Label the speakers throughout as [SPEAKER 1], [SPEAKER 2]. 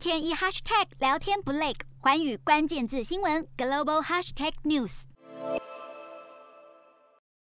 [SPEAKER 1] 天一 hashtag 聊天不累，寰宇关键字新闻 global hashtag news。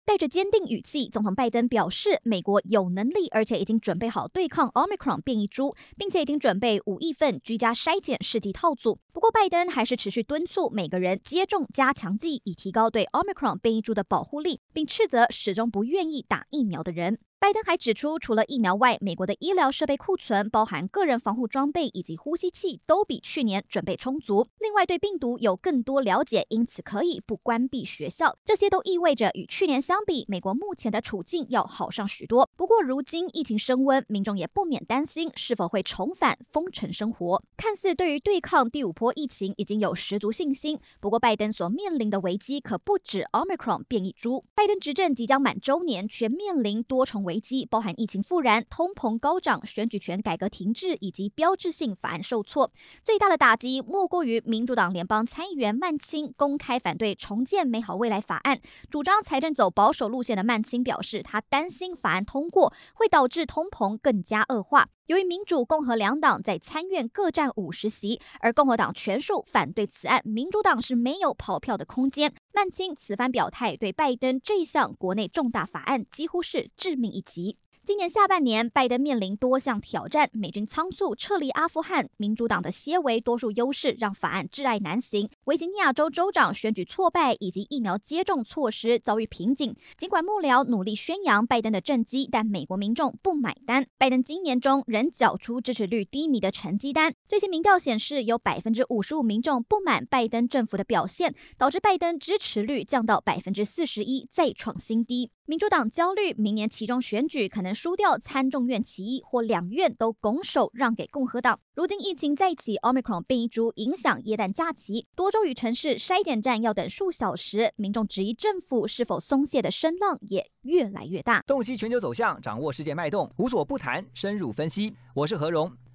[SPEAKER 2] 带着坚定语气，总统拜登表示，美国有能力，而且已经准备好对抗 Omicron 变异株，并且已经准备五亿份居家筛检试剂套组。不过，拜登还是持续敦促每个人接种加强剂，以提高对 Omicron 变异株的保护力，并斥责始终不愿意打疫苗的人。拜登还指出，除了疫苗外，美国的医疗设备库存，包含个人防护装备以及呼吸器，都比去年准备充足。另外，对病毒有更多了解，因此可以不关闭学校。这些都意味着与去年相比，美国目前的处境要好上许多。不过，如今疫情升温，民众也不免担心是否会重返封城生活。看似对于对抗第五波疫情已经有十足信心，不过拜登所面临的危机可不止 Omicron 变异株。拜登执政即将满周年，却面临多重危机，包含疫情复燃、通膨高涨、选举权改革停滞以及标志性法案受挫。最大的打击莫过于民主党联邦参议员曼青公开反对重建美好未来法案，主张财政走保守路线的曼青表示，他担心法案通过会导致通膨更加恶化。由于民主、共和两党在参院各占五十席，而共和党全数反对此案，民主党是没有跑票的空间。曼青此番表态，对拜登这项国内重大法案几乎是致命一击。今年下半年，拜登面临多项挑战，美军仓促撤离阿富汗，民主党的些微多数优势让法案挚爱难行。维吉尼亚州州长选举挫败，以及疫苗接种措施遭遇瓶颈。尽管幕僚努力宣扬拜登的政绩，但美国民众不买单。拜登今年中仍缴出支持率低迷的成绩单。最新民调显示，有百分之五十五民众不满拜登政府的表现，导致拜登支持率降到百分之四十一，再创新低。民主党焦虑明年其中选举可能输掉参众院起义或两院都拱手让给共和党。如今疫情再起，Omicron 变异株影响耶诞假期，多州与城市筛检站要等数小时，民众质疑政府是否松懈的声浪也越来越大。
[SPEAKER 3] 洞悉全球走向，掌握世界脉动，无所不谈，深入分析。我是何荣。